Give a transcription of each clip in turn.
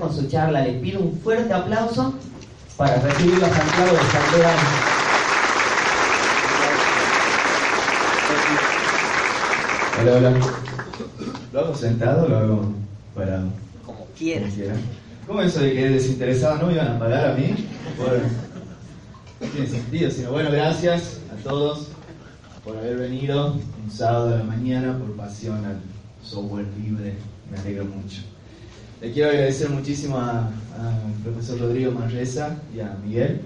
con su charla. Les pido un fuerte aplauso para recibirlo a Santiago de Santiago. Hola, hola. ¿Lo hago sentado o lo hago parado? Como quieras. ¿Cómo eso de que desinteresado no me iban a pagar a mí? Bueno, no tiene sentido, sino bueno, gracias a todos por haber venido un sábado a la mañana por pasión al software libre. Me alegro mucho. Le quiero agradecer muchísimo al profesor Rodrigo Manresa y a Miguel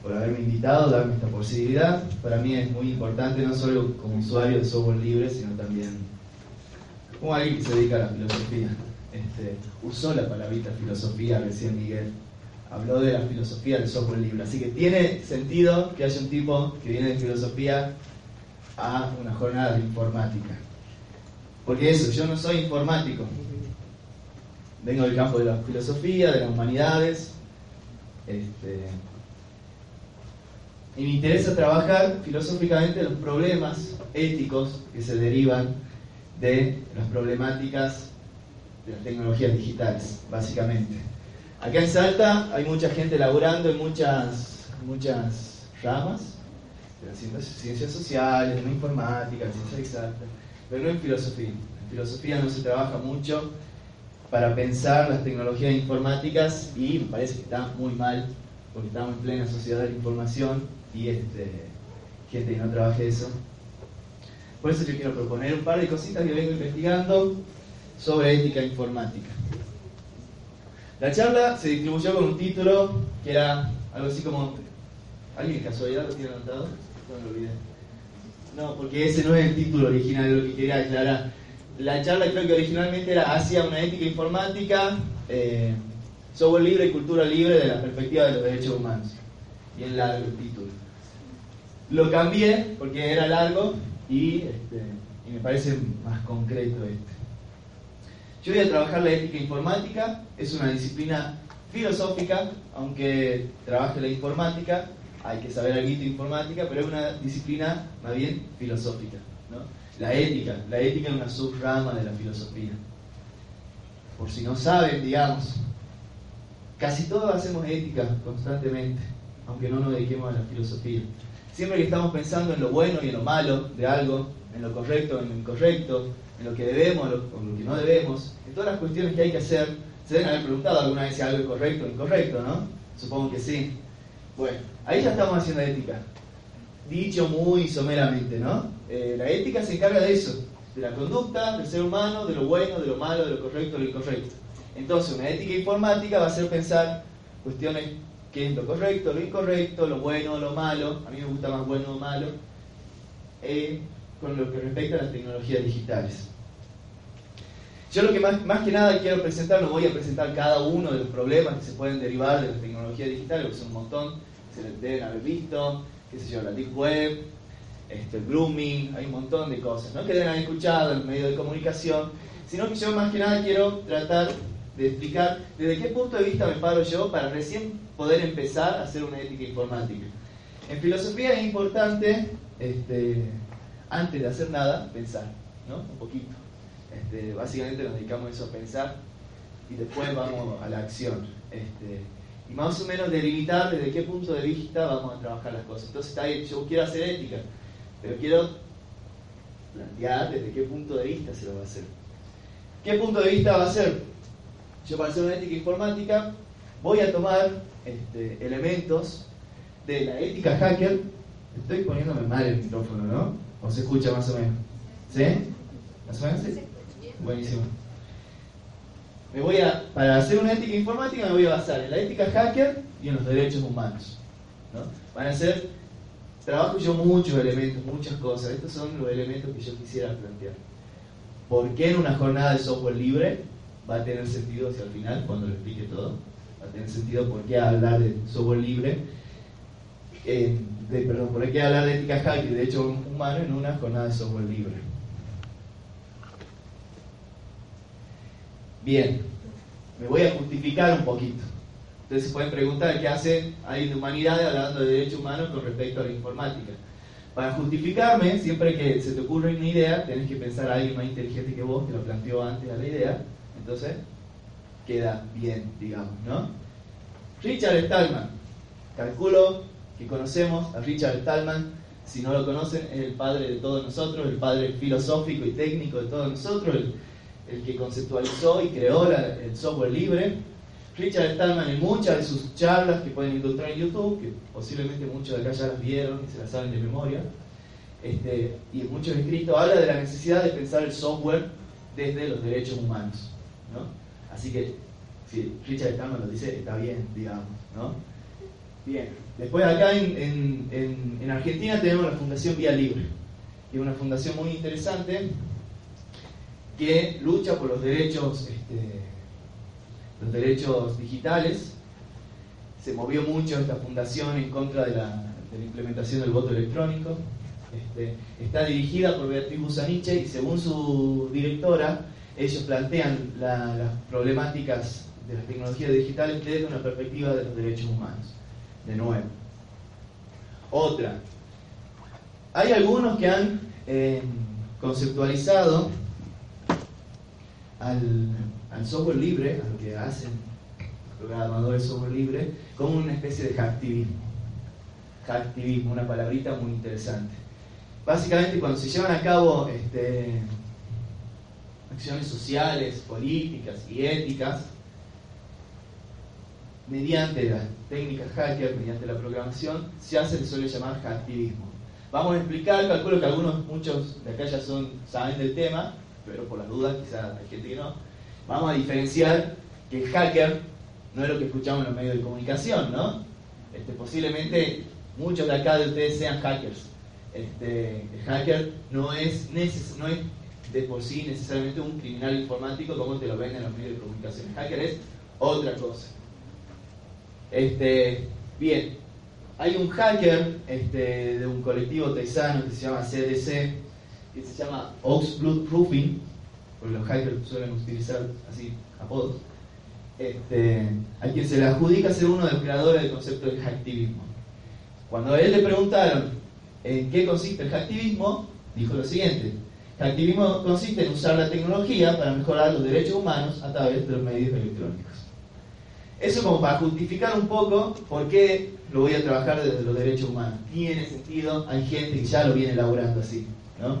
por haberme invitado, darme esta posibilidad. Para mí es muy importante, no solo como usuario de software libre, sino también como alguien que se dedica a la filosofía. Este, usó la palabrita filosofía recién Miguel. Habló de la filosofía del software libre. Así que tiene sentido que haya un tipo que viene de filosofía a una jornada de informática. Porque eso, yo no soy informático, vengo del campo de la filosofía, de las humanidades, este, y me interesa trabajar filosóficamente los problemas éticos que se derivan de las problemáticas de las tecnologías digitales, básicamente. Acá en Salta hay mucha gente laburando en muchas, muchas ramas, de las ciencias sociales, la informática, ciencias exactas, pero no en filosofía. En filosofía no se trabaja mucho para pensar las tecnologías informáticas y me parece que está muy mal porque estamos en plena sociedad de la información y este, gente que no trabaje eso. Por eso yo quiero proponer un par de cositas que vengo investigando sobre ética informática. La charla se distribuyó con un título que era algo así como... ¿Alguien de casualidad lo tiene anotado? No me olvidé. No, porque ese no es el título original de lo que quería aclarar la charla creo que originalmente era hacia una ética informática, eh, software libre y cultura libre de la perspectiva de los derechos humanos. Y en largo el título. Lo cambié porque era largo y, este, me parece más concreto este. Yo voy a trabajar la ética informática, es una disciplina filosófica, aunque trabaje la informática, hay que saber algo de informática, pero es una disciplina más bien filosófica. La ética, la ética es una subrama de la filosofía. Por si no saben, digamos, casi todos hacemos ética constantemente, aunque no nos dediquemos a la filosofía. Siempre que estamos pensando en lo bueno y en lo malo de algo, en lo correcto, en lo incorrecto, en lo que debemos, o lo que no debemos, en todas las cuestiones que hay que hacer, se deben haber preguntado alguna vez si algo es correcto o incorrecto, ¿no? Supongo que sí. Bueno, ahí ya estamos haciendo ética dicho muy someramente, ¿no? Eh, la ética se encarga de eso, de la conducta del ser humano, de lo bueno, de lo malo, de lo correcto, de lo incorrecto. Entonces, una ética informática va a ser pensar cuestiones qué es lo correcto, lo incorrecto, lo bueno, lo malo, a mí me gusta más bueno o malo, eh, con lo que respecta a las tecnologías digitales. Yo lo que más, más que nada quiero presentar, no voy a presentar cada uno de los problemas que se pueden derivar de las tecnologías digitales, porque son un montón, se deben haber visto, qué la Deep Web, este, el grooming, hay un montón de cosas, ¿no? Que deben haber escuchado en medios de comunicación, sino que yo más que nada quiero tratar de explicar desde qué punto de vista me paro yo para recién poder empezar a hacer una ética informática. En filosofía es importante, este, antes de hacer nada, pensar, ¿no? Un poquito. Este, básicamente nos dedicamos a eso a pensar y después vamos a la acción. Este, más o menos delimitar desde qué punto de vista vamos a trabajar las cosas. Entonces está ahí, yo quiero hacer ética, pero quiero plantear desde qué punto de vista se lo va a hacer. ¿Qué punto de vista va a ser? Yo para hacer una ética informática voy a tomar este, elementos de la ética hacker. Estoy poniéndome mal el micrófono, ¿no? ¿O se escucha más o menos? ¿Sí? ¿Más o menos? Sí. Buenísimo me voy a, para hacer una ética informática me voy a basar en la ética hacker y en los derechos humanos. ¿no? Van a ser, trabajo yo muchos elementos, muchas cosas. Estos son los elementos que yo quisiera plantear. ¿Por qué en una jornada de software libre va a tener sentido hacia el final, cuando lo explique todo? Va a tener sentido por qué hablar de software libre, eh, de, perdón, por qué hablar de ética hacker y de derechos humanos en una jornada de software libre. Bien, me voy a justificar un poquito. Entonces pueden preguntar qué hace alguien de humanidades hablando de derechos humanos con respecto a la informática. Para justificarme, siempre que se te ocurre una idea, tenés que pensar a alguien más inteligente que vos, que lo planteó antes a la idea. Entonces, queda bien, digamos, ¿no? Richard Stallman, calculo que conocemos a Richard Stallman, si no lo conocen, es el padre de todos nosotros, el padre filosófico y técnico de todos nosotros, que conceptualizó y creó el software libre. Richard Stallman en muchas de sus charlas que pueden encontrar en YouTube, que posiblemente muchos de acá ya las vieron y se las saben de memoria, este, y en muchos escritos habla de la necesidad de pensar el software desde los derechos humanos. ¿no? Así que, si Richard Stallman lo dice, está bien, digamos. ¿no? Bien, después acá en, en, Argentina tenemos la Fundación Vía Libre, que es una fundación muy interesante que lucha por los derechos, este, los derechos digitales. Se movió mucho esta fundación en contra de la, implementación del voto electrónico. Este, está dirigida por Beatriz Busaniche y según su directora, ellos plantean las problemáticas de las tecnologías digitales desde una perspectiva de los derechos humanos. De nuevo. Otra. Hay algunos que han eh, conceptualizado al, al, software libre, a lo que hacen los programadores software libre, como una especie de hacktivismo. Hacktivismo, una palabrita muy interesante básicamente cuando se llevan a cabo este, acciones sociales, políticas y éticas, mediante las técnicas hacker, mediante la programación, se hace, se suele llamar hacktivismo. Vamos a explicar, calculo que algunos, muchos de acá ya son, saben del tema, pero por las dudas, quizás hay. Vamos a diferenciar que el hacker no es lo que escuchamos en los medios de comunicación, ¿no? Este, posiblemente muchos de acá de ustedes sean hackers este, el hacker no es, no es de por sí necesariamente un criminal informático como te lo ven en los medios de comunicación. El hacker es otra cosa. Este, bien, hay un hacker este, de un colectivo texano que se llama CDC, que se llama Oxblood Proofing, porque los hackers suelen utilizar así apodos, este, a quien se le adjudica ser uno de los creadores del concepto del hacktivismo. Cuando a él le preguntaron ¿En qué consiste el hacktivismo? Dijo lo siguiente. El hacktivismo consiste en usar la tecnología para mejorar los derechos humanos a través de los medios electrónicos. Eso como para justificar un poco por qué lo voy a trabajar desde los derechos humanos. Tiene sentido, hay gente que ya lo viene elaborando así, ¿no?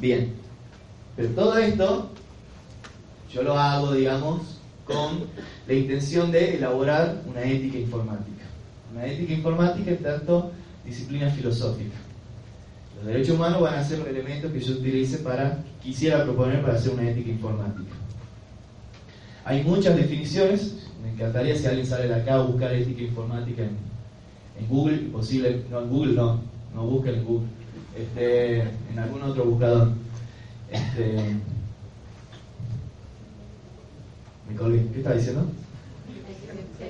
Bien, pero todo esto yo lo hago, digamos, con la intención de elaborar una ética informática. Una ética informática es tanto disciplina filosófica. Los derechos humanos van a ser un elemento que yo utilice para, quisiera proponer para hacer una ética informática. Hay muchas definiciones, me encantaría si alguien sale de acá a buscar ética informática en, Google, posible, no en Google no, no busquen en Google, este, en algún otro buscador. Este, me colgué, ¿qué está diciendo?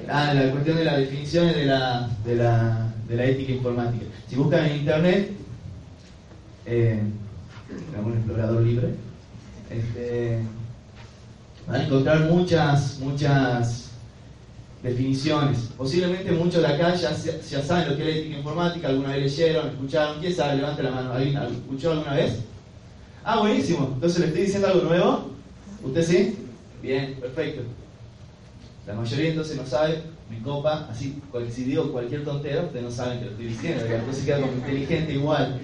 Ah, la cuestión de las definiciones de la, de la, de la ética informática. Si buscan en internet, eh, un explorador libre, este, van a encontrar muchas, muchas definiciones. Posiblemente muchos de acá ya, saben lo que es la ética informática, alguna vez leyeron, escucharon. ¿Quién sabe? Levante la mano. ¿Alguien escuchó alguna vez? Ah, buenísimo. Entonces le estoy diciendo algo nuevo. ¿Usted sí? Bien, perfecto. La mayoría entonces no sabe, mi copa, así, si digo cualquier tontera, ustedes no saben que lo estoy diciendo, entonces queda como inteligente igual.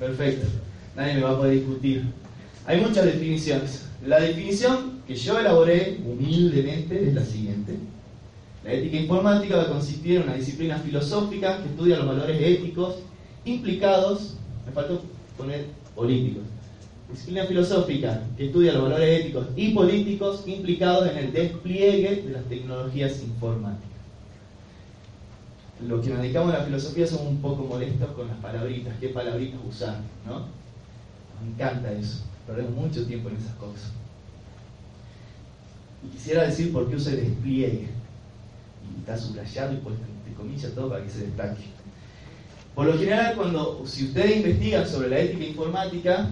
Perfecto, nadie me va a poder discutir. Hay muchas definiciones. La definición que yo elaboré humildemente es la siguiente. La ética informática va a consistir en una disciplina filosófica que estudia los valores éticos implicados, me faltó poner políticos, disciplina filosófica que estudia los valores éticos y políticos implicados en el despliegue de las tecnologías informáticas. Los que nos dedicamos a la filosofía somos un poco molestos con las palabritas, qué palabritas usar, ¿no? Me encanta eso, perdemos mucho tiempo en esas cosas. Y quisiera decir por qué usa el despliegue. Está subrayado y puesto entre comillas todo para que se destaque. Por lo general, cuando, si ustedes investigan sobre la ética informática,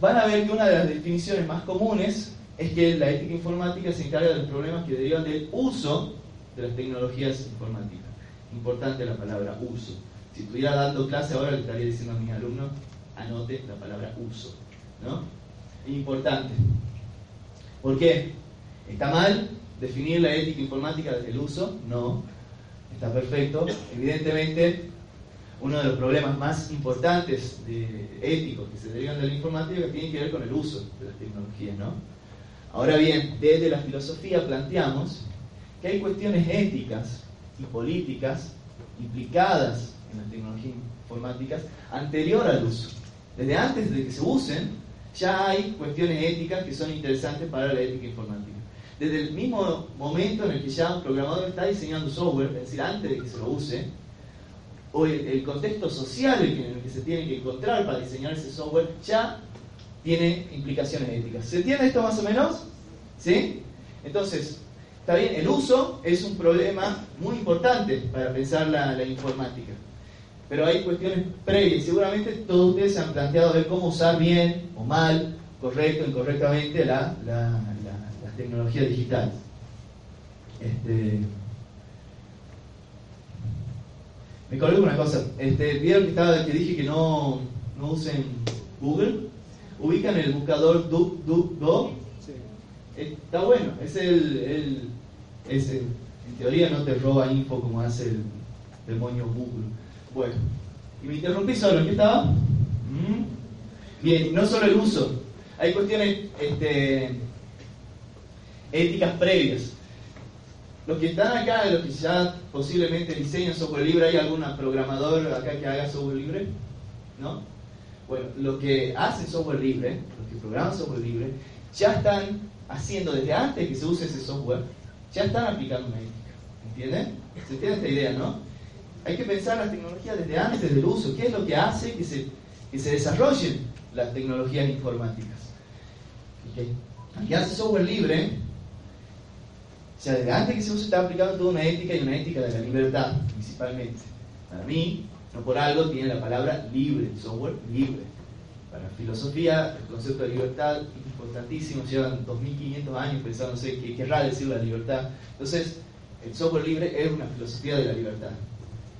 van a ver que una de las definiciones más comunes es que la ética informática se encarga de los problemas que derivan del uso de las tecnologías informáticas. Importante la palabra uso. Si estuviera dando clase ahora le estaría diciendo a mis alumnos, anote la palabra uso. ¿no? importante. ¿Por qué? ¿Está mal definir la ética informática desde el uso? No, está perfecto. Evidentemente, uno de los problemas más importantes de, éticos que se derivan de la informática tiene que ver con el uso de las tecnologías, ¿no? Ahora bien, desde la filosofía planteamos que hay cuestiones éticas y políticas implicadas en las tecnologías informáticas anterior al uso. Desde antes de que se usen, ya hay cuestiones éticas que son interesantes para la ética informática. Desde el mismo momento en el que ya un programador está diseñando software, es decir, antes de que se lo use, o el, contexto social en el que se tiene que encontrar para diseñar ese software, ya tiene implicaciones éticas. ¿Se entiende esto más o menos? ¿Sí? Entonces, está bien, el uso es un problema muy importante para pensar la, informática. Pero hay cuestiones previas. Seguramente todos ustedes se han planteado ver cómo usar bien o mal, correcto, incorrectamente la, la, las tecnologías digitales. Este, me colgué una cosa. Este, ¿Vieron que, estaba, que dije que no, no usen Google? ¿Ubican el buscador DuckDuckGo? Sí. Está bueno. Es el, el, es en teoría no te roba info como hace el demonio Google. Bueno. Y me interrumpí solo. ¿En qué estaba? ¿Mm? Bien, no solo el uso. Hay cuestiones este, éticas previas. Los que están acá, los que ya posiblemente diseñan software libre, ¿hay algún programador acá que haga software libre? ¿No? Bueno, los que hacen software libre, los que programan software libre, ya están haciendo desde antes que se use ese software, ya están aplicando una ética. ¿Entienden? ¿Se entiende esta idea, no? Hay que pensar las tecnologías desde antes del uso. ¿Qué es lo que hace que se, que se desarrollen las tecnologías informáticas? Que hace software libre desde antes que se use estaba aplicando toda una ética y una ética de la libertad, principalmente. Para mí, no por algo tiene la palabra libre, software libre. Para filosofía, el concepto de libertad es importantísimo, llevan 2500 años pensándose qué querrá decir la libertad. Entonces, el software libre es una filosofía de la libertad.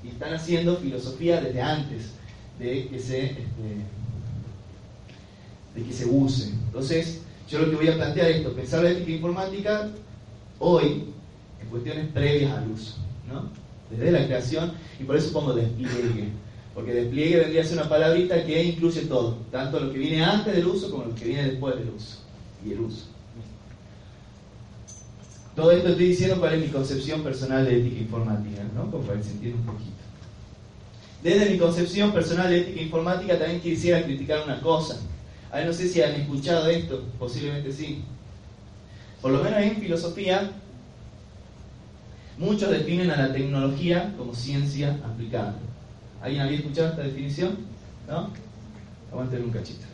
Y están haciendo filosofía desde antes de que se, este, de que se use. Entonces, yo lo que voy a plantear es esto, pensar la ética informática hoy en cuestiones previas al uso, ¿no? Desde la creación, y por eso pongo despliegue, porque despliegue vendría a ser una palabrita que incluye todo, tanto lo que viene antes del uso como lo que viene después del uso, y el uso. Todo esto estoy diciendo cuál es mi concepción personal de ética informática, ¿no? Como para que se entienda un poquito. Desde mi concepción personal de ética informática también quisiera criticar una cosa. A no sé si han escuchado esto, posiblemente sí. Por lo menos en filosofía, muchos definen a la tecnología como ciencia aplicada. ¿Alguien había escuchado esta definición? ¿No? Aguanten un cachito.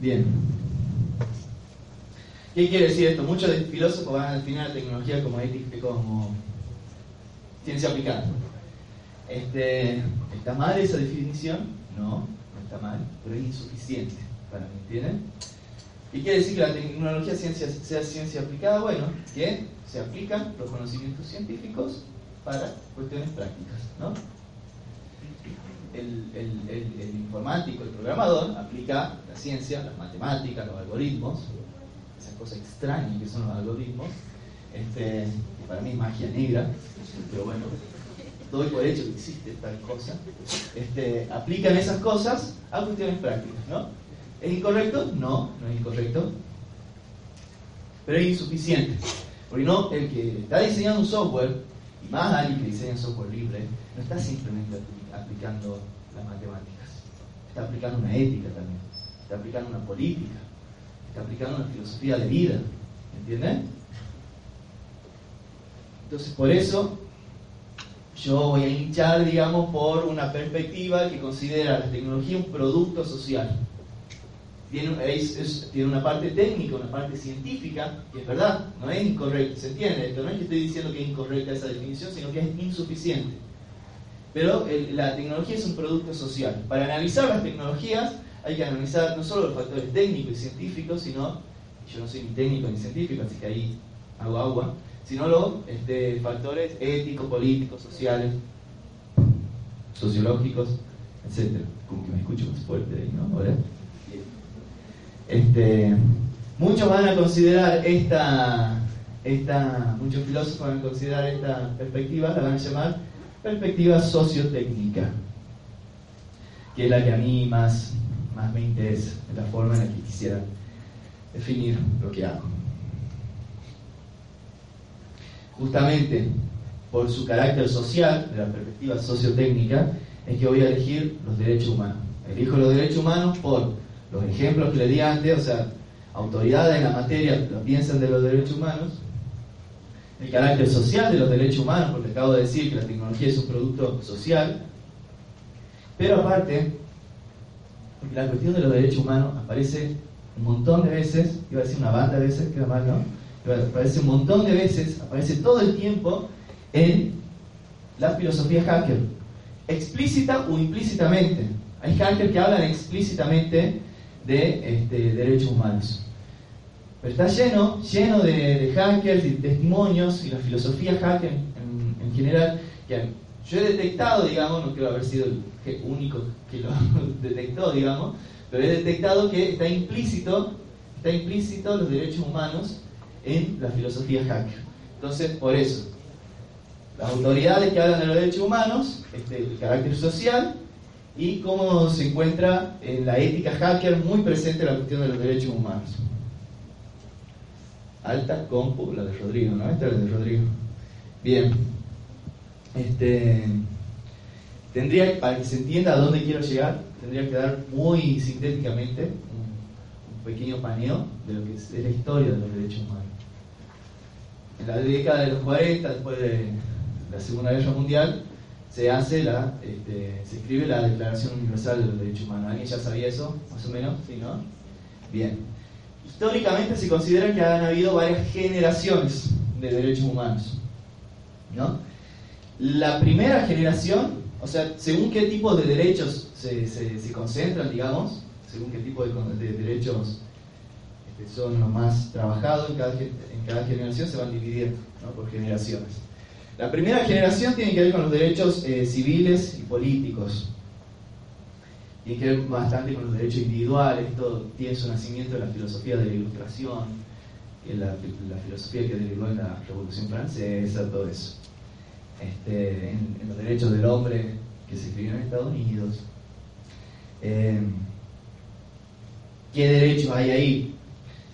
Bien. ¿Qué quiere decir esto? Muchos filósofos van a definir la tecnología como como ciencia aplicada. Este, ¿Está mal esa definición? No, no está mal, pero es insuficiente para mí, ¿entienden? ¿Qué quiere decir que la tecnología ciencia, sea ciencia aplicada? Bueno, que se aplican los conocimientos científicos para cuestiones prácticas, ¿no? El, informático, el programador, aplica la ciencia, las matemáticas, los algoritmos, cosa extraña que son los algoritmos, este, para mí es magia negra, pero bueno, doy por hecho que existe tal cosa, este, aplican esas cosas a cuestiones prácticas, ¿no? ¿Es incorrecto? No, no es incorrecto, pero es insuficiente, porque no, el que está diseñando un software, y más alguien que diseña software libre, no está simplemente aplicando las matemáticas, está aplicando una ética también, está aplicando una política, está aplicando una filosofía de vida. ¿Entienden? Entonces, por eso yo voy a hinchar, digamos, por una perspectiva que considera la tecnología un producto social. Tiene, una parte técnica, una parte científica, que es verdad, no es incorrecto, ¿se entiende? Esto no es que estoy diciendo que es incorrecta esa definición, sino que es insuficiente. Pero la tecnología es un producto social. Para analizar las tecnologías hay que analizar no solo los factores técnicos y científicos, sino yo no soy ni técnico ni científico, así que ahí hago agua, sino los este, factores éticos, políticos, sociales, sociológicos, etc. Como que me escucho más fuerte ahí, ¿no? ¿Ahora? Este, muchos van a considerar esta, esta, muchos filósofos van a considerar esta perspectiva, la van a llamar perspectiva sociotécnica, que es la que a mí más, más me interesa, es la forma en la que quisiera definir lo que hago. Justamente por su carácter social, de la perspectiva sociotécnica, es que voy a elegir los derechos humanos. Elijo los derechos humanos por los ejemplos que le di antes, o sea, autoridades en la materia piensan de los derechos humanos, el carácter social de los derechos humanos, porque acabo de decir que la tecnología es un producto social, pero aparte, la cuestión de los derechos humanos aparece un montón de veces, iba a decir una banda de veces, queda mal, ¿no? Aparece un montón de veces, aparece todo el tiempo en la filosofía hacker, explícita o implícitamente. Hay hackers que hablan explícitamente de este, derechos humanos. Pero está lleno, lleno de, hackers y testimonios y la filosofía hacker en, general, que yo he detectado, digamos, no quiero haber sido el único que lo detectó, digamos, pero he detectado que está implícito, está implícito los derechos humanos en la filosofía hacker. Entonces, por eso, las autoridades que hablan de los derechos humanos, este, el carácter social y cómo se encuentra en la ética hacker muy presente la cuestión de los derechos humanos. Alta compu, la de Rodrigo, ¿no? Esta es la de Rodrigo. Bien. Este, tendría, para que se entienda a dónde quiero llegar, tendría que dar muy sintéticamente un, pequeño paneo de lo que es, la historia de los derechos humanos. En la década de los 40, después de la Segunda Guerra Mundial, se hace la, este, se escribe la Declaración Universal de los Derechos Humanos. ¿Alguien ya sabía eso, más o menos? ¿Sí, no? Bien. Históricamente se considera que han habido varias generaciones de derechos humanos. ¿no? La primera generación, o sea, según qué tipo de derechos se, se, concentran, digamos, según qué tipo de, derechos este, son los más trabajados en cada, en cada generación, se van dividiendo ¿no? por generaciones. La primera generación tiene que ver con los derechos eh, civiles y políticos. Tiene que ver bastante con los derechos individuales. Esto tiene su nacimiento en la filosofía de la ilustración, en la, filosofía que derivó en la Revolución Francesa, todo eso. Este, en, los derechos del hombre que se escribieron en Estados Unidos. Eh, ¿Qué derechos hay ahí?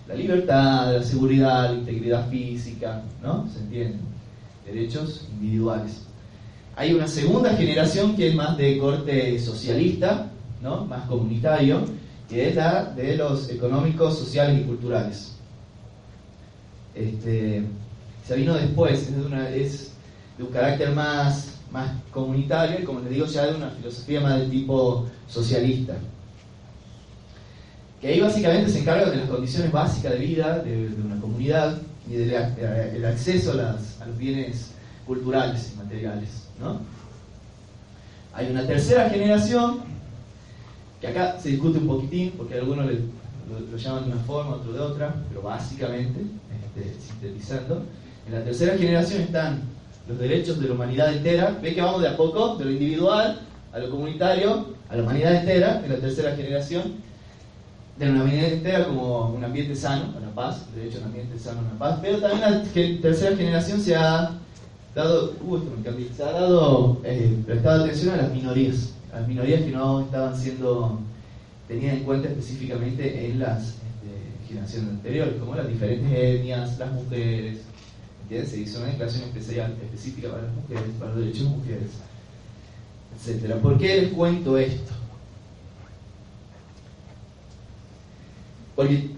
La libertad, la seguridad, la integridad física, ¿no? ¿Se entiende? derechos individuales. Hay una segunda generación que es más de corte socialista, ¿no? más comunitario, que es la de los económicos, sociales y culturales. Este, se vino después, es una, es de un carácter más, más comunitario y como les digo ya de una filosofía más de tipo socialista. Que ahí básicamente se encarga de las condiciones básicas de vida de una comunidad, y del el acceso a, los bienes culturales y materiales. ¿no? Hay una tercera generación, que acá se discute un poquitín, porque algunos lo, llaman de una forma, otros de otra, pero básicamente, este, sintetizando, en la tercera generación están los derechos de la humanidad entera. Ve que vamos de a poco, de lo individual a lo comunitario, a la humanidad entera, en la tercera generación, de una humanidad entera como un ambiente sano, la paz, de hecho un ambiente sano, la paz, pero también la tercera generación se ha dado, uh, se ha dado eh, prestado atención a las minorías, a las minorías que no estaban siendo tenidas en cuenta específicamente en las este, generaciones anteriores, como las diferentes etnias, las mujeres, Se hizo una declaración especial, específica para las mujeres, para los derechos de mujeres, etc. ¿Por qué les cuento esto? Porque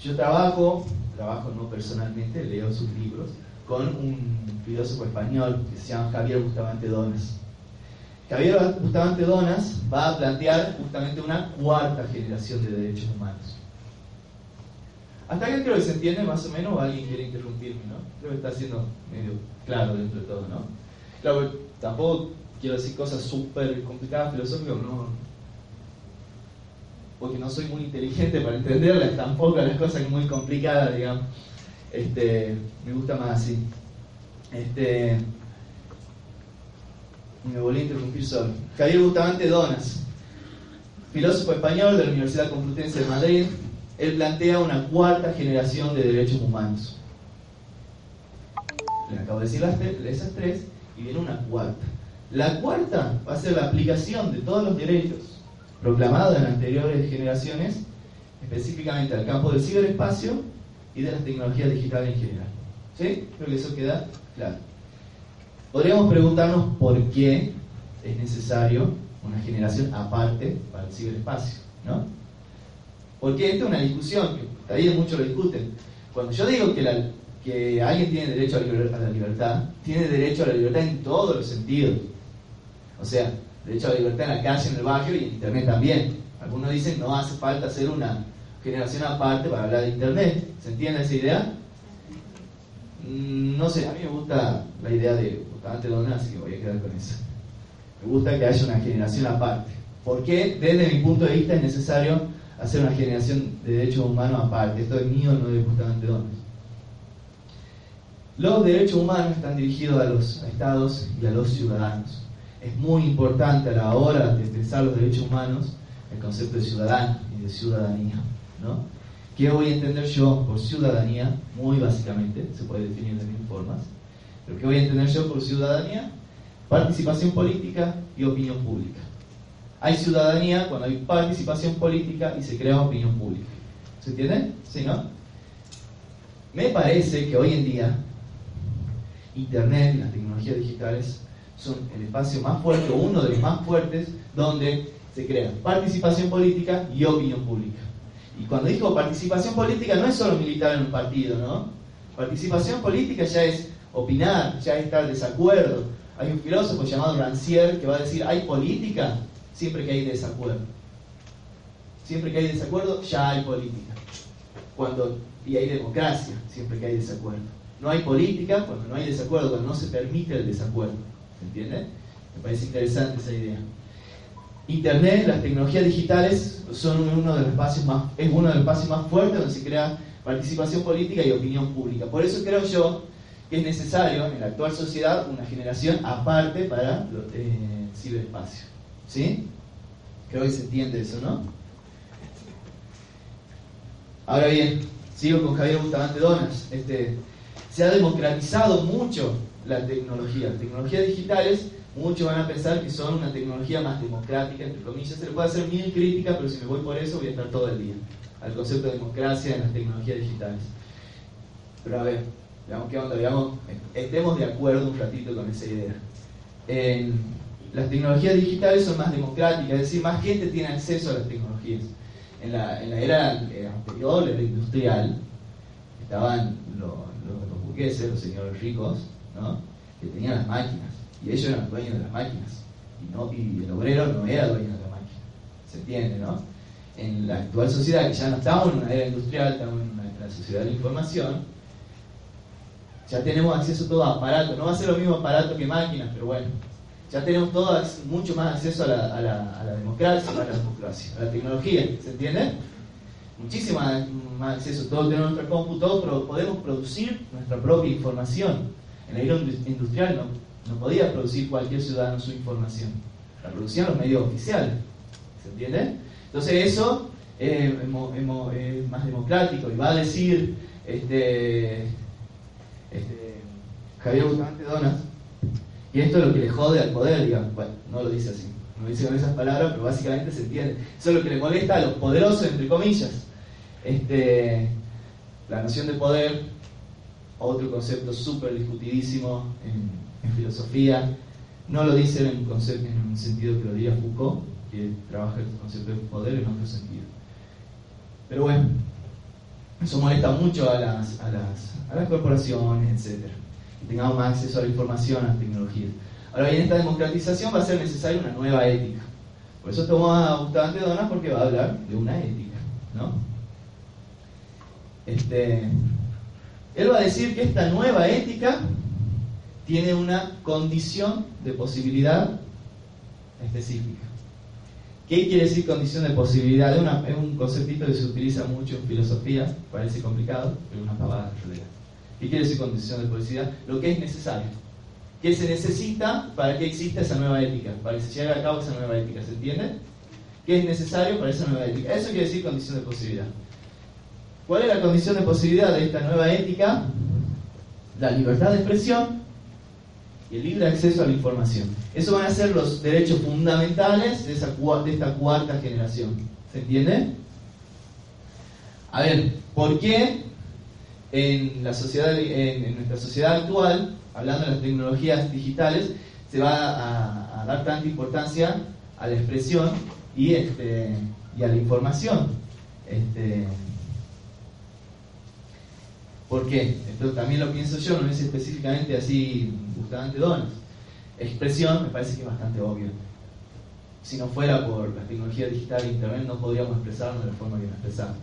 yo trabajo, trabajo no personalmente, leo sus libros, con un filósofo español que se llama Javier Bustamante Donas. Javier Bustamante Donas va a plantear justamente una cuarta generación de derechos humanos. Hasta acá creo que se entiende más o menos, o alguien quiere interrumpirme, ¿no? Creo que está siendo medio claro dentro de todo, ¿no? Claro, tampoco quiero decir cosas súper complicadas, filosóficas, no, porque no soy muy inteligente para entenderlas, tampoco las cosas muy complicadas, digamos. Este, me gusta más así. Este, me volví a interrumpir solo. Javier Bustamante Donas, filósofo español de la Universidad Complutense de Madrid, él plantea una cuarta generación de derechos humanos. Le acabo de decir las esas tres y viene una cuarta. La cuarta va a ser la aplicación de todos los derechos proclamados en anteriores generaciones, específicamente al campo del ciberespacio y de las tecnologías digitales en general. ¿Sí? Creo que eso queda claro. Podríamos preguntarnos por qué es necesario una generación aparte para el ciberespacio, ¿no? Porque esta es una discusión que ahí muchos lo discuten. Cuando yo digo que, la, que alguien tiene derecho a la libertad, tiene derecho a la libertad en todos los sentidos. O sea, derecho a la libertad en la calle, en el barrio y en Internet también. Algunos dicen no hace falta hacer una generación aparte para hablar de Internet. ¿Se entiende esa idea? Mm, no sé, a mí me gusta la idea de Bustamante Dona, así que voy a quedar con eso. Me gusta que haya una generación aparte. Porque desde mi punto de vista es necesario hacer una generación de derechos humanos aparte. Esto es mío, no de Bustamante Dona. Los derechos humanos están dirigidos a los estados y a los ciudadanos es muy importante a la hora de pensar los derechos humanos el concepto de ciudadano y de ciudadanía. ¿no? ¿Qué voy a entender yo por ciudadanía? Muy básicamente, se puede definir de mil formas. Pero ¿qué voy a entender yo por ciudadanía? Participación política y opinión pública. Hay ciudadanía cuando hay participación política y se crea opinión pública. ¿Se entiende? ¿Sí, no? Me parece que hoy en día Internet y las tecnologías digitales son el espacio más fuerte, o uno de los más fuertes, donde se crea participación política y opinión pública. Y cuando digo participación política no es solo militar en un partido, ¿no? Participación política ya es opinar, ya es estar desacuerdo. Hay un filósofo llamado Rancière que va a decir, hay política siempre que hay desacuerdo. Siempre que hay desacuerdo, ya hay política. Cuando, y hay democracia, siempre que hay desacuerdo. No hay política cuando no hay desacuerdo, cuando no se permite el desacuerdo. ¿Entienden? Me parece interesante esa idea. Internet, las tecnologías digitales son uno de los espacios más, es uno de los espacios más fuertes donde se crea participación política y opinión pública. Por eso creo yo que es necesario en la actual sociedad una generación aparte para el eh, ciberespacio. ¿Sí? Creo que se entiende eso, ¿no? Ahora bien, sigo con Javier Bustamante Donas. Este, se ha democratizado mucho la tecnología. Las tecnologías digitales, muchos van a pensar que son una tecnología más democrática, entre comillas. Se le puede hacer mil críticas, pero si me voy por eso voy a estar todo el día. Al concepto de democracia en las tecnologías digitales. Pero a ver, veamos qué onda, veamos, estemos de acuerdo un ratito con esa idea. Las tecnologías digitales son más democráticas, es decir, más gente tiene acceso a las tecnologías. En la, en la era anterior, la era industrial, estaban los, los, los burgueses, los señores ricos, que tenían las máquinas, y ellos eran dueños de las máquinas, y, no, y el obrero no era dueño de la máquina, se entiende, ¿no? En la actual sociedad, que ya no estamos en una era industrial, estamos en una, sociedad de la información, ya tenemos acceso a todo a aparatos, no va a ser lo mismo aparato que máquinas, pero bueno, ya tenemos todo, mucho más acceso a la, a la, a la democracia, a la democracia, a la tecnología, ¿se entiende? Muchísimo más acceso, todos tenemos nuestro cómputo, pero podemos producir nuestra propia información. En la era industrial no, no podía producir cualquier ciudadano su información. La producían los medios oficiales. ¿Se entiende? Entonces eso es más democrático y va a decir este, este, Javier Bustamante Donas, y esto es lo que le jode al poder, digamos. Bueno, no lo dice así, no lo dice con esas palabras, pero básicamente se entiende. Eso es lo que le molesta a los poderosos, entre comillas. Este, la noción de poder otro concepto súper discutidísimo en, filosofía. No lo dice en un, concepto, en un sentido que lo diría Foucault, que trabaja el concepto de poder en otro sentido. Pero bueno, eso molesta mucho a las, a las, a las corporaciones, etc. Tengamos más acceso a la información, a las tecnologías. Ahora bien, esta democratización va a ser necesaria una nueva ética. Por eso tomo a Gustavo Donas porque va a hablar de una ética, ¿no? Este, él va a decir que esta nueva ética tiene una condición de posibilidad específica. ¿Qué quiere decir condición de posibilidad? Es, un conceptito que se utiliza mucho en filosofía, parece complicado, pero una pavada. ¿Qué quiere decir condición de posibilidad? Lo que es necesario. ¿Qué se necesita para que exista esa nueva ética? Para que se lleve a cabo esa nueva ética, ¿se entiende? ¿Qué es necesario para esa nueva ética? Eso quiere decir condición de posibilidad. ¿Cuál es la condición de posibilidad de esta nueva ética? La libertad de expresión y el libre acceso a la información. Eso van a ser los derechos fundamentales de, esa, de esta cuarta generación. ¿Se entiende? A ver, ¿por qué en, la sociedad, en, nuestra sociedad actual, hablando de las tecnologías digitales, se va a, dar tanta importancia a la expresión y, este, y a la información? Este, ¿Por qué? Esto también lo pienso yo, no es específicamente así Bustamante Donas. Expresión me parece que es bastante obvio. Si no fuera por la tecnología digital e internet no podríamos expresarnos de la forma que nos expresamos.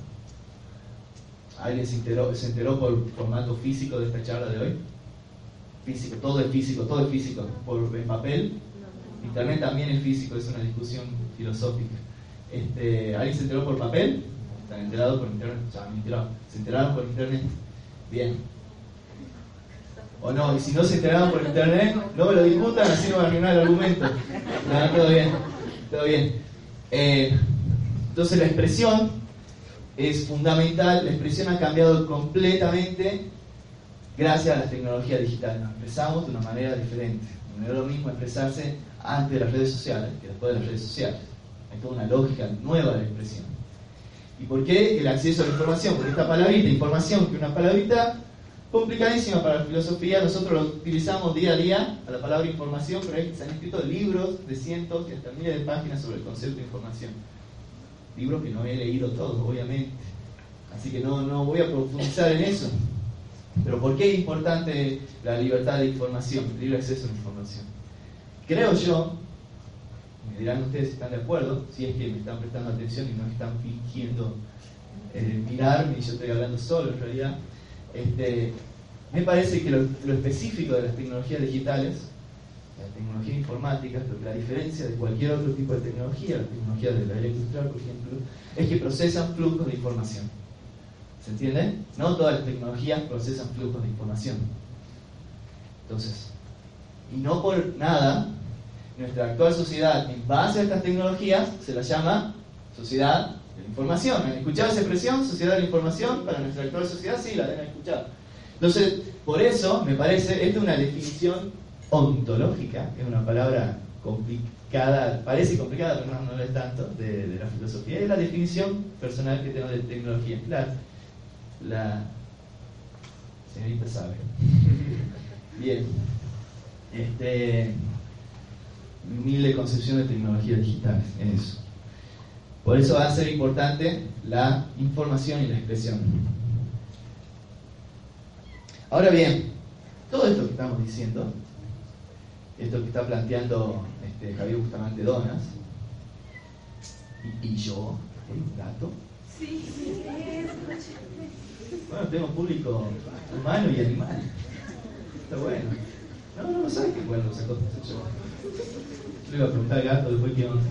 ¿Alguien se enteró, se enteró por formato físico de esta charla de hoy? Físico, todo es físico, todo es físico. ¿Por en papel? Internet también es físico, es una discusión filosófica. Este, ¿Alguien se enteró por papel? ¿Están enterados por internet? ¿Se enteraron por internet? Bien. O no, y si no se enteraban por internet, no lo discutan, así no va a arruinar el argumento. No, todo bien, todo bien. Eh, entonces la expresión es fundamental, la expresión ha cambiado completamente gracias a la tecnología digital. Nos expresamos de una manera diferente. No es lo mismo expresarse antes de las redes sociales que después de las redes sociales. Hay toda una lógica nueva de la expresión. ¿Y por qué el acceso a la información? Porque esta palabrita, información, que una palabrita complicadísima para la filosofía, nosotros lo utilizamos día a día, a la palabra información, pero se han escrito libros de cientos y hasta miles de páginas sobre el concepto de información. Libros que no he leído todos, obviamente. Así que no, no voy a profundizar en eso. Pero ¿por qué es importante la libertad de información, el libre acceso a la información? Creo yo me dirán ustedes si están de acuerdo, si es que me están prestando atención y no están fingiendo eh, mirarme y yo estoy hablando solo en realidad. Este, me parece que lo, específico de las tecnologías digitales, la tecnología informática, la diferencia de cualquier otro tipo de tecnología, la tecnología de la era industrial, por ejemplo, es que procesan flujos de información. ¿Se entiende? No todas las tecnologías procesan flujos de información. Entonces, y no por nada nuestra actual sociedad, en base a estas tecnologías, se la llama sociedad de la información. ¿Han escuchado esa expresión, sociedad de la información, para nuestra actual sociedad? Sí, la deben escuchar. Entonces, por eso me parece, esta es una definición ontológica, es una palabra complicada, parece complicada, pero no, lo es tanto, de, la filosofía, es la definición personal que tengo de tecnología. La, la señorita sabe. Bien. Este, humilde concepción de tecnologías digitales en eso. Por eso va a ser importante la información y la expresión. Ahora bien, todo esto que estamos diciendo, esto que está planteando este, Javier Bustamante Donas, y, yo, ¿hay un gato? Sí, sí, Bueno, tengo público humano y animal. Está bueno. No, no, no sabes qué bueno sacó yo. Le iba a preguntar al gato después que Bueno,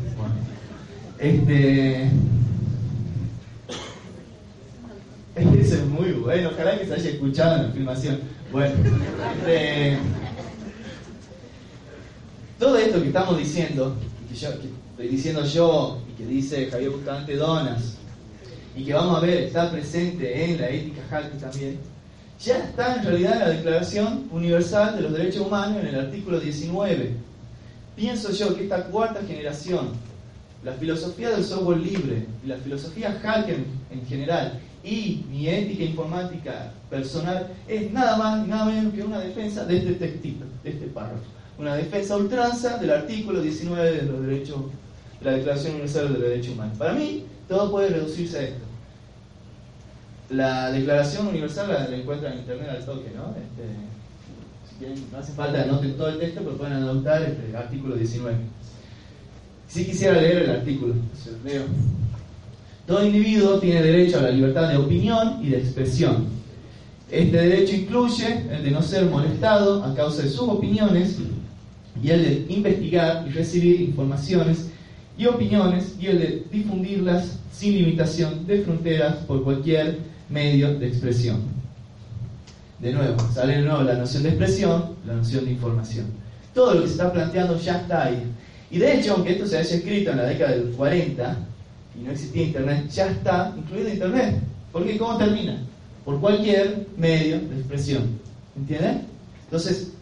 este. Eso es muy bueno, ojalá que se haya escuchado en la filmación. Bueno, este, todo esto que estamos diciendo, que, que estoy diciendo yo y que dice Javier Bustamante Donas, y que vamos a ver está presente en la ética Halke también, ya está en realidad en la Declaración Universal de los Derechos Humanos en el artículo 19 Pienso yo que esta cuarta generación, la filosofía del software libre y la filosofía hacker en general y mi ética informática personal es nada más y nada menos que una defensa de este textito, de este párrafo. Una defensa ultranza del artículo 19 de los derechos, de la Declaración Universal de los Derechos Humanos. Para mí, todo puede reducirse a esto. La Declaración Universal la, encuentran en internet al toque, ¿no? Este, no hace falta anoten todo el texto, pero pueden anotar el artículo 19. Si quisiera leer el artículo, Todo individuo tiene derecho a la libertad de opinión y de expresión. Este derecho incluye el de no ser molestado a causa de sus opiniones y el de investigar y recibir informaciones y opiniones y el de difundirlas sin limitación de fronteras por cualquier medio de expresión. De nuevo, sale de nuevo la noción de expresión, la noción de información. Todo lo que se está planteando ya está ahí. Y de hecho, aunque esto se haya escrito en la década del 40 y no existía Internet, ya está incluido Internet. ¿Por qué? ¿Cómo termina? Por cualquier medio de expresión. ¿Entienden? Entonces,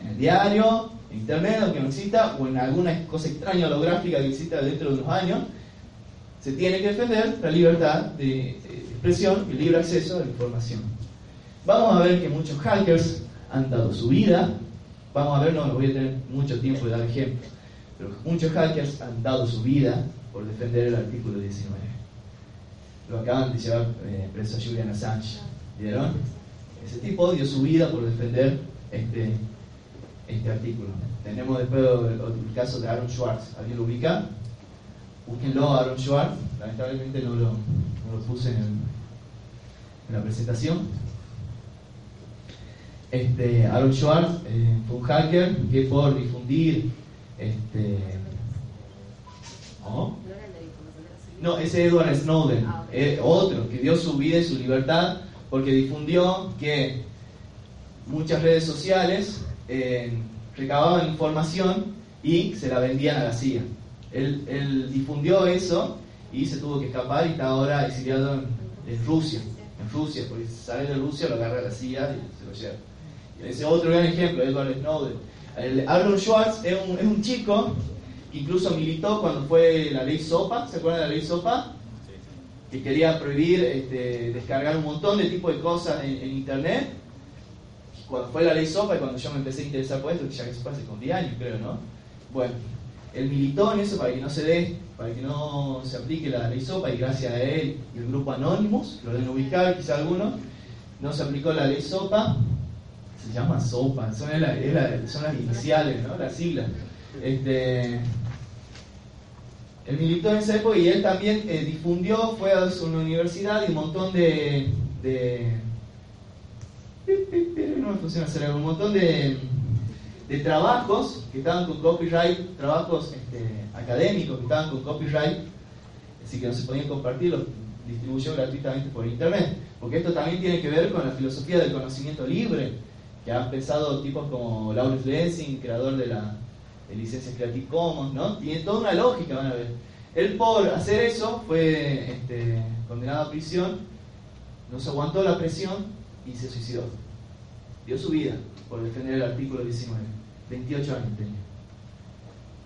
en el diario, en Internet, aunque no exista, o en alguna cosa extraña holográfica que exista dentro de unos años, se tiene que defender la libertad de expresión y libre acceso a la información. Vamos a ver que muchos hackers han dado su vida, vamos a ver, no, no voy a tener mucho tiempo de dar ejemplos, pero muchos hackers han dado su vida por defender el artículo 19. Lo acaban de llevar eh, preso a Julian Assange, ¿vieron? Ese tipo dio su vida por defender este, este artículo. Tenemos después el, caso de Aaron Schwartz, ¿alguien lo ubica? Búsquenlo, Aaron Schwartz, lamentablemente no lo, no lo puse en, en, la presentación. Este, Aaron Schwartz eh, fue un hacker que por difundir este, ¿no? No, ese es Edward Snowden, ah, okay. eh, otro que dio su vida y su libertad porque difundió que muchas redes sociales eh, recababan información y se la vendían a la CIA. Él, él, difundió eso y se tuvo que escapar y está ahora exiliado en, en, Rusia. En Rusia, porque si sale de Rusia lo agarra la CIA y se lo lleva. Y ese otro gran ejemplo, Edward Snowden. El Aaron Schwartz es un, es un chico que incluso militó cuando fue la ley SOPA. ¿Se acuerdan de la ley SOPA? Que quería prohibir este, descargar un montón de tipo de cosas en, en Internet cuando fue la ley SOPA y cuando yo me empecé a interesar por esto, ya que se hace con 10 años, creo, ¿no? Bueno, él militó en eso para que no se dé, para que no se aplique la ley SOPA y gracias a él y el grupo Anonymous, lo deben ubicar quizá algunos, no se aplicó la ley SOPA, se llama SOPA, son, la, la, son las iniciales, ¿no? Las siglas. Este, él militó en esa y él también eh, difundió, fue a una universidad y un montón de no me funciona hacer un montón de, de, trabajos que estaban con copyright, trabajos este, académicos que estaban con copyright, así que no se podían compartir, los distribuyó gratuitamente por internet, porque esto también tiene que ver con la filosofía del conocimiento libre, que han pensado tipos como Lawrence Lessing, creador de la de licencia Creative Commons, ¿no? Tiene toda una lógica, van a ver. Él por hacer eso fue este, condenado a prisión, no se aguantó la presión y se suicidó. Dio su vida por defender el artículo 19. 28 años tenía.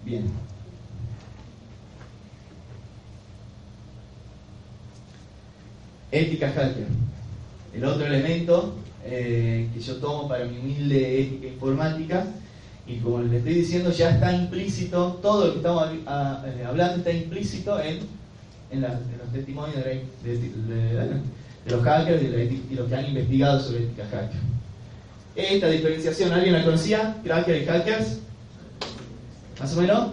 Bien. Ética hacker. El otro elemento eh, que yo tomo para mi humilde ética informática, y como les estoy diciendo, ya está implícito, todo lo que estamos eh, hablando está implícito en, en los testimonios de, de, de, de los hackers y, los que han investigado sobre ética hacker. Esta diferenciación, ¿alguien la conocía? Hacker y hackers. Más o menos.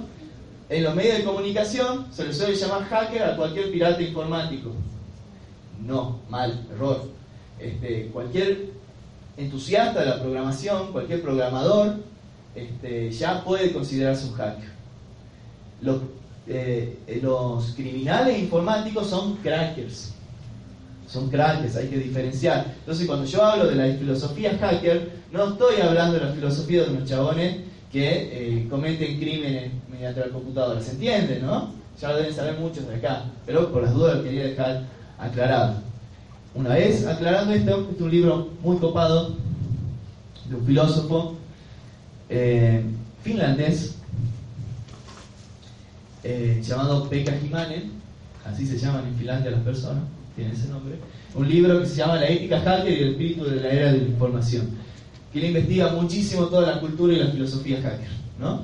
En los medios de comunicación se le suele llamar hacker a cualquier pirata informático. No, mal, error. Este, cualquier entusiasta de la programación, cualquier programador, este, ya puede considerarse un hacker. Los, eh, los criminales informáticos son crackers son crackers, hay que diferenciar. Entonces, cuando yo hablo de la filosofía hacker, no estoy hablando de la filosofía de unos chabones que eh, cometen crímenes mediante la computadora. ¿Se entiende, no? Ya lo deben saber muchos de acá, pero por las dudas lo quería dejar aclarado. Una vez aclarando esto, este es un libro muy copado de un filósofo eh, finlandés eh, llamado Pekka Himanen, así se llaman en Finlandia las personas tiene ese nombre, un libro que se llama La ética hacker y el espíritu de la era de la información, que le investiga muchísimo toda la cultura y la filosofía hacker, ¿no?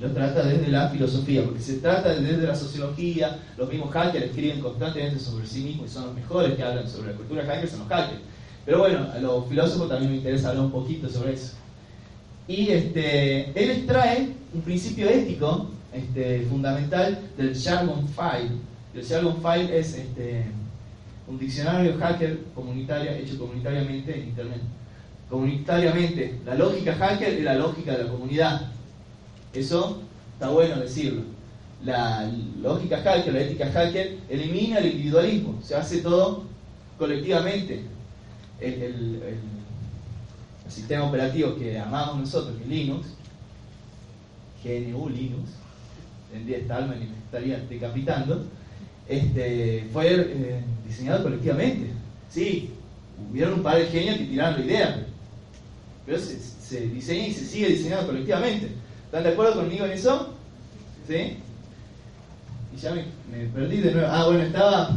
Lo trata desde la filosofía, porque se trata desde la sociología, los mismos hackers escriben constantemente sobre sí mismos y son los mejores que hablan sobre la cultura hacker, son los hackers. Pero bueno, a los filósofos también me interesa hablar un poquito sobre eso. Y este, él extrae un principio ético este, fundamental del Jargon File. El Jargon File es este, un diccionario hacker comunitaria hecho comunitariamente en Internet. Comunitariamente, la lógica hacker es la lógica de la comunidad. Eso está bueno decirlo. la lógica hacker, la ética hacker, elimina el individualismo, se hace todo colectivamente. El, sistema operativo que amamos nosotros, que es Linux, GNU Linux, tendría esta alma y me estaría decapitando, este, fue eh, diseñado colectivamente. Sí, hubieron un par de genios que tiraron la idea, pero se, se diseña y se sigue diseñando colectivamente. ¿Están de acuerdo conmigo en eso? ¿Sí? Y ya me, perdí de nuevo. Ah, bueno, estaba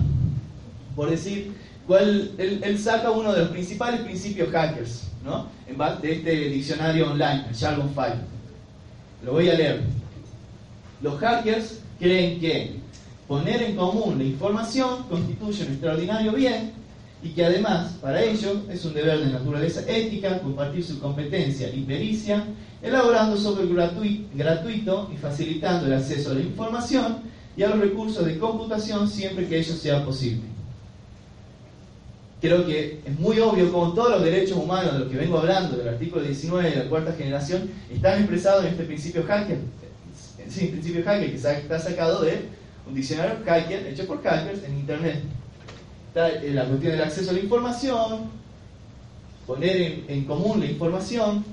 por decir cuál. Él, saca uno de los principales principios hackers, ¿no? En base de este diccionario online, el Jargon 5. Lo voy a leer. Los hackers creen que poner en común la información constituye un extraordinario bien y que además para ello es un deber de naturaleza ética compartir su competencia y pericia, elaborando software gratuito y facilitando el acceso a la información y a los recursos de computación siempre que ello sea posible. Creo que es muy obvio como todos los derechos humanos de los que vengo hablando, del artículo 19 de la cuarta generación, están expresados en este principio hacker. Sí, principio hacker que está sacado de un diccionario hacker hecho por hackers en Internet la cuestión del acceso a la información, poner en, común la información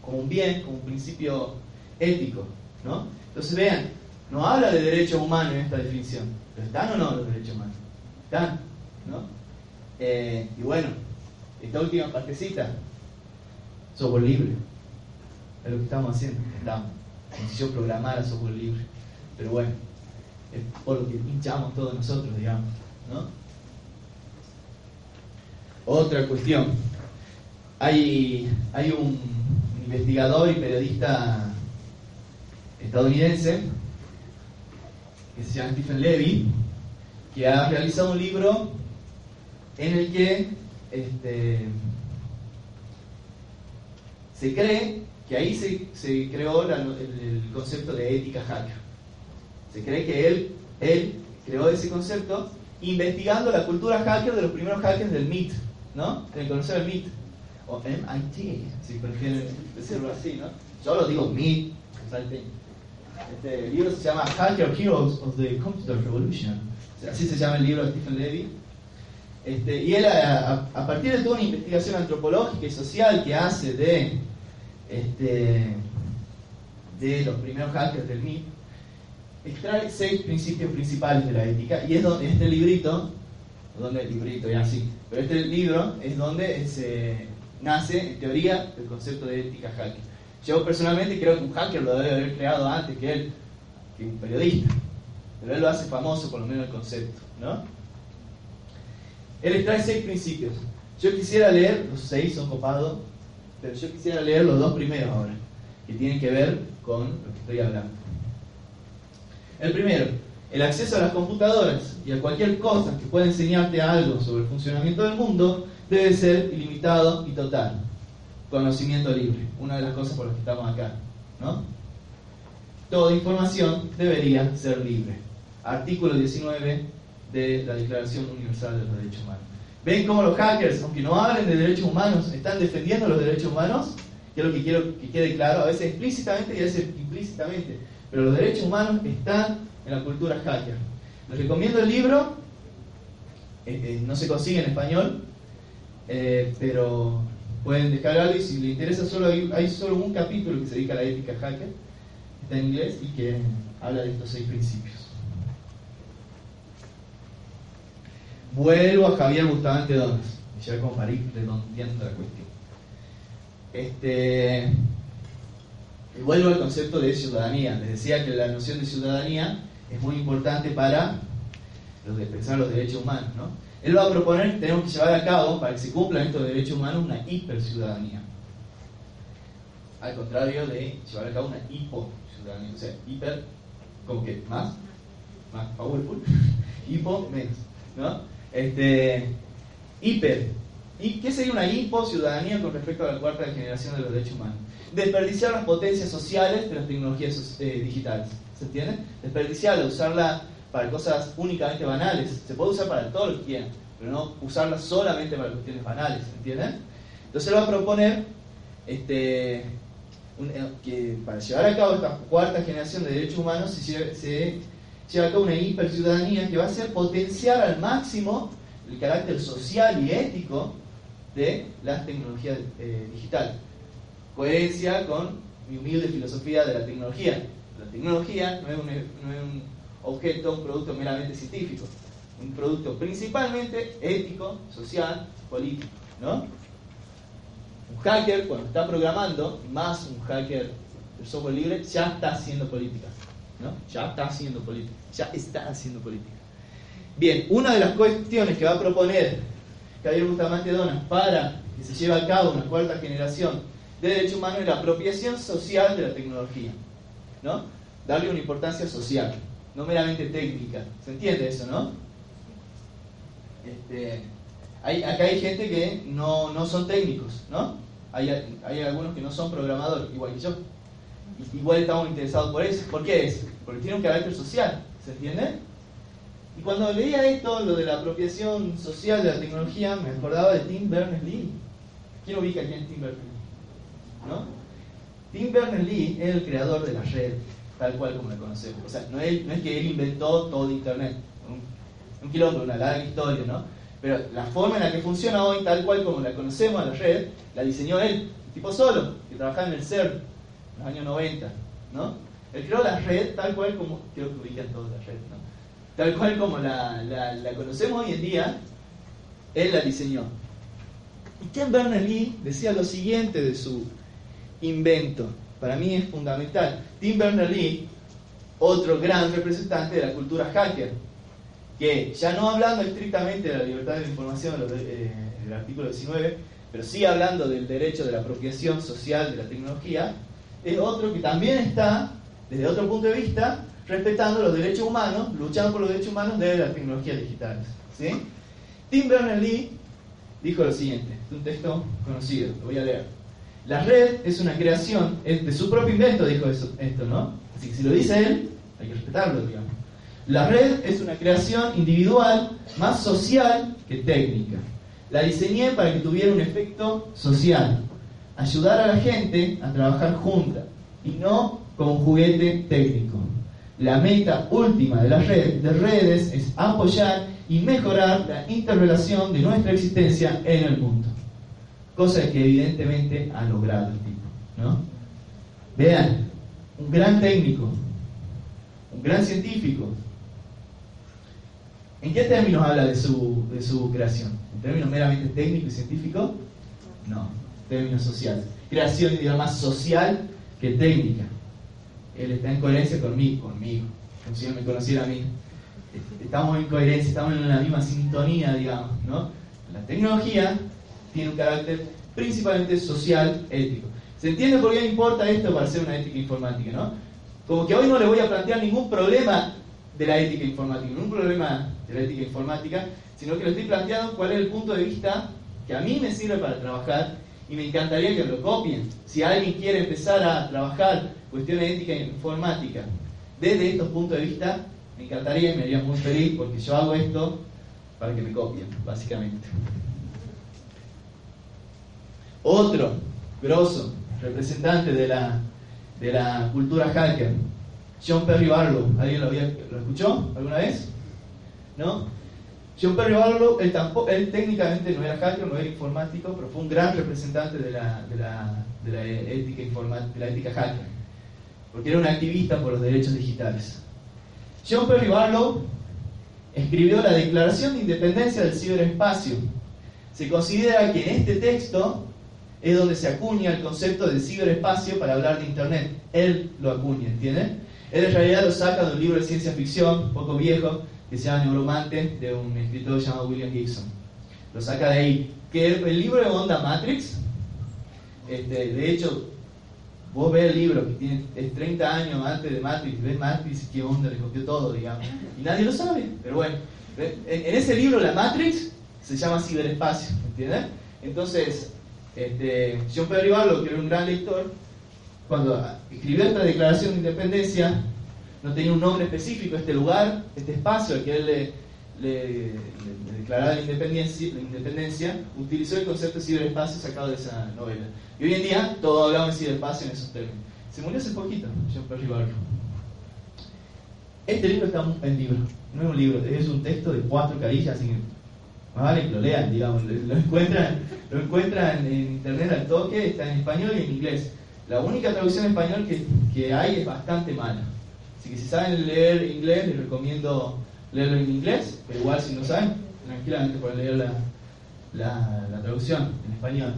como un bien, como un principio ético. ¿no? Entonces vean, no habla de derechos humanos en esta definición, pero ¿están o no los derechos humanos? ¿Están? ¿no? Eh, y bueno, esta última partecita, software libre, es lo que estamos haciendo, estamos, como si yo programara software libre, pero bueno, por lo que pinchamos todos nosotros, digamos, ¿no? Otra cuestión. Hay, hay un investigador y periodista estadounidense que se llama Stephen Levy, que ha realizado un libro en el que este, se cree que ahí se, creó el, concepto de ética hacker. Se cree que él, él creó ese concepto investigando la cultura hacker de los primeros hackers del MIT, ¿no? Tienen que conocer el MIT, o MIT, si prefieren decirlo así, ¿no? Yo lo digo MIT, este libro se llama Hacker Heroes of the Computer Revolution, así se llama el libro de Stephen Levy. Este, y él, a, partir de toda una investigación antropológica y social que hace de, este, de los primeros hackers del MIT, extrae seis principios principales de la ética, y es donde este librito, donde el librito, ya así, pero este libro es donde se nace, en teoría, el concepto de ética hacker. Yo personalmente creo que un hacker lo debe haber creado antes que él, que un periodista. Pero él lo hace famoso, por lo menos el concepto. ¿no? Él extrae seis principios. Yo quisiera leer, los seis son copados, pero yo quisiera leer los dos primeros ahora, que tienen que ver con lo que estoy hablando. El primero, el acceso a las computadoras y a cualquier cosa que pueda enseñarte algo sobre el funcionamiento del mundo debe ser ilimitado y total. Conocimiento libre, una de las cosas por las que estamos acá. ¿no? Toda información debería ser libre. Artículo 19 de la Declaración Universal de los Derechos Humanos. ¿Ven cómo los hackers, aunque no hablen de derechos humanos, están defendiendo los derechos humanos? Que es lo que quiero que quede claro, a veces explícitamente y a veces implícitamente. Pero los derechos humanos están en la cultura hacker. Les recomiendo el libro, eh, eh, no se consigue en español, eh, pero pueden descargarlo y si les interesa, solo hay, solo un capítulo que se dedica a la ética hacker, está en inglés y que habla de estos seis principios. Vuelvo a Javier Bustamante Donas, ya como para ir redondeando la cuestión. Este, y vuelvo al concepto de ciudadanía. Les decía que la noción de ciudadanía es muy importante para los de pensar los derechos humanos. ¿no? Él va a proponer que tenemos que llevar a cabo, para que se cumplan estos derechos humanos, una hiperciudadanía. Al contrario de llevar a cabo una hipo-ciudadanía. O sea, hiper, como que más, más powerful, hipo, menos. ¿no? Este, hiper. ¿Y qué sería una hipo-ciudadanía con respecto a la cuarta generación de los derechos humanos? Desperdiciar las potencias sociales de las tecnologías eh, digitales. ¿Se entiende? Desperdiciarla, usarla para cosas únicamente banales. Se puede usar para todo lo que quieran, pero no usarla solamente para cuestiones banales. ¿Se entiende? Entonces él va a proponer este, eh, que para llevar a cabo esta cuarta generación de derechos humanos se, se lleva a cabo una hiperciudadanía que va a ser potenciar al máximo el carácter social y ético de las tecnologías eh, digitales. Coherencia con mi humilde filosofía de la tecnología. La tecnología no es un, objeto, un producto meramente científico, un producto principalmente ético, social, político. ¿no? Un hacker, cuando está programando, más un hacker del software libre, ya está haciendo política. ¿no? Ya está haciendo política. Ya está haciendo política. Bien, una de las cuestiones que va a proponer Javier Bustamante Donas para que se lleve a cabo una cuarta generación de derechos humanos es la apropiación social de la tecnología. ¿no? Darle una importancia social, no meramente técnica. ¿Se entiende eso, no? Este, hay, acá hay gente que no, no son técnicos, ¿no? Hay, hay, algunos que no son programadores, igual que yo. Igual estamos interesados por eso. ¿Por qué es? Porque tiene un carácter social, ¿se entiende? Y cuando leía esto, lo de la apropiación social de la tecnología, me acordaba de Tim Berners-Lee. ¿Quién ubica quién es Tim Berners-Lee? Tim Berners-Lee es el creador de la red, tal cual como la conocemos. O sea, no es, que él inventó todo Internet. Un, un kilómetro, una larga historia, ¿no? Pero la forma en la que funciona hoy, tal cual como la conocemos, la red, la diseñó él, tipo solo, que trabajaba en el CERN, en los años 90, ¿no? Él creó la red tal cual como, creo que ubican todos la red, ¿no? Tal cual como la, la, conocemos hoy en día, él la diseñó. Y Tim Berners-Lee decía lo siguiente de su invento, para mí es fundamental. Tim Berners-Lee, otro gran representante de la cultura hacker, que ya no hablando estrictamente de la libertad de la información eh, del artículo 19, pero sí hablando del derecho de la apropiación social de la tecnología, es otro que también está, desde otro punto de vista, respetando los derechos humanos, luchando por los derechos humanos de las tecnologías digitales. ¿sí? Tim Berners-Lee dijo lo siguiente, un texto conocido, lo voy a leer. La red es una creación, es de su propio invento, dijo esto, ¿no? Así que si lo dice él, hay que respetarlo, digamos. La red es una creación individual más social que técnica. La diseñé para que tuviera un efecto social, ayudar a la gente a trabajar junta y no como un juguete técnico. La meta última de la red de redes es apoyar y mejorar la interrelación de nuestra existencia en el mundo. Cosa que evidentemente ha logrado el tipo. ¿no? Vean, un gran técnico, un gran científico, ¿En qué términos habla de su, de su creación? ¿En términos meramente técnico y científico? No, en términos sociales. Creación, digamos, más social que técnica. Él está en coherencia conmigo, conmigo, como si me conociera a mí. Estamos en coherencia, estamos en la misma sintonía, digamos, ¿no? La tecnología tiene un carácter principalmente social, ético. ¿Se entiende por qué importa esto para hacer una ética informática, no? Como que hoy no le voy a plantear ningún problema de la ética informática, ningún problema de la ética informática, sino que lo estoy planteando cuál es el punto de vista que a mí me sirve para trabajar y me encantaría que lo copien. Si alguien quiere empezar a trabajar cuestiones de ética informática desde estos puntos de vista, me encantaría y me haría muy feliz porque yo hago esto para que me copien, básicamente. Otro grosso representante de la, de la cultura hacker, John Perry Barlow. ¿Alguien lo, había, lo escuchó alguna vez? ¿no? John Perry Barlow, él, técnicamente no era hacker, no era informático, pero fue un gran representante de la, de la, de la ética, de la ética hacker, porque era un activista por los derechos digitales. John Perry Barlow escribió la Declaración de Independencia del Ciberespacio. Se considera que en este texto es donde se acuña el concepto del ciberespacio para hablar de Internet. Él lo acuña, ¿entienden? Él en realidad lo saca de un libro de ciencia ficción, poco viejo, que se llama Neuromante, de un escritor llamado William Gibson. Lo saca de ahí. Que el, libro de Onda Matrix, este, de hecho, vos ves el libro que tiene es 30 años antes de Matrix, ves Matrix, qué onda, le copió todo, digamos. Y nadie lo sabe, pero bueno. En, ese libro, la Matrix, se llama ciberespacio, ¿entiendes? Entonces, este, John Perry que era un gran lector, cuando escribió esta declaración de independencia, no tenía un nombre específico este lugar, este espacio al que él le, declarada la independencia, utilizó el concepto de ciberespacio sacado de esa novela. Y hoy en día todos hablamos de ciberespacio en esos términos. Se murió hace poquito, John Perry Barlow. Este libro está en libro, no es un libro, es un texto de cuatro carillas, así que vale lo lean, digamos, lo encuentran, lo encuentran en internet al toque, está en español y en inglés. La única traducción en español que, que hay es bastante mala. Así que si saben leer inglés, les recomiendo leerlo en inglés, pero igual si no saben, tranquilamente pueden leer la, la, traducción en español.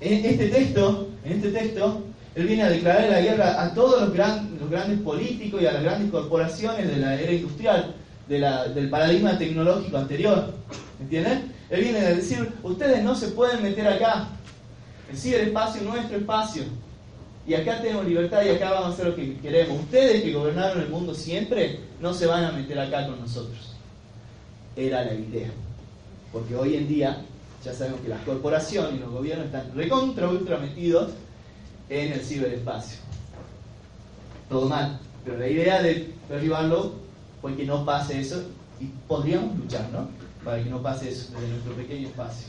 En este texto, en este texto, él viene a declarar la guerra a todos los, los grandes políticos y a las grandes corporaciones de la era industrial, del paradigma tecnológico anterior. ¿Entienden? Él viene a decir, ustedes no se pueden meter acá. El ciberespacio es nuestro espacio. Y acá tenemos libertad y acá vamos a hacer lo que queremos. Ustedes que gobernaron el mundo siempre no se van a meter acá con nosotros. Era la idea. Porque hoy en día ya sabemos que las corporaciones y los gobiernos están recontra ultra metidos en el ciberespacio. Todo mal. Pero la idea de derribarlo fue que no pase eso y podríamos luchar, ¿no? Para que no pase eso desde nuestro pequeño espacio.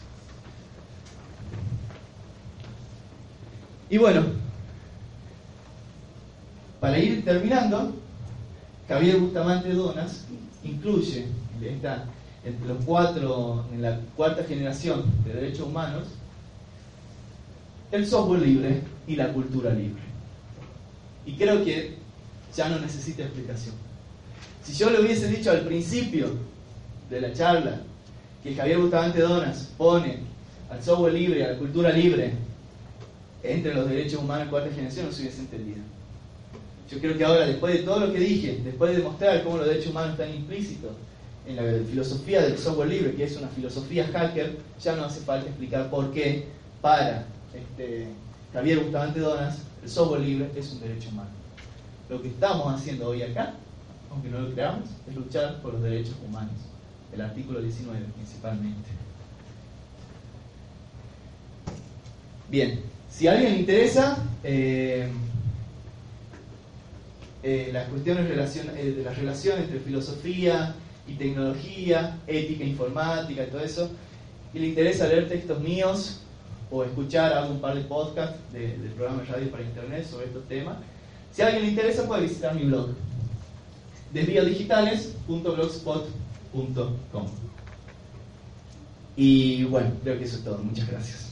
Y bueno, para ir terminando, Javier Bustamante Donas incluye entre los cuatro, en la cuarta generación de derechos humanos, el software libre y la cultura libre. Y creo que ya no necesita explicación. Si yo le hubiese dicho al principio de la charla que Javier Bustamante Donas pone al software libre a la cultura libre entre los derechos humanos de cuarta generación, no se hubiese entendido. Yo creo que ahora, después de todo lo que dije, después de demostrar cómo los derechos humanos están implícitos en la filosofía del software libre, que es una filosofía hacker, ya no hace falta explicar por qué para este, Javier Bustamante Donas el software libre es un derecho humano. Lo que estamos haciendo hoy acá, aunque no lo creamos, es luchar por los derechos humanos, el artículo 19 principalmente. Bien, si a alguien le interesa, eh, eh, las cuestiones eh, de la relación entre filosofía y tecnología, ética informática y todo eso, y le interesa leer textos míos o escuchar algún par de podcasts de, del programa de radio para internet sobre estos temas, si a alguien le interesa puede visitar mi blog desvíodigitales.blogspot.com Y bueno, creo que eso es todo. Muchas gracias.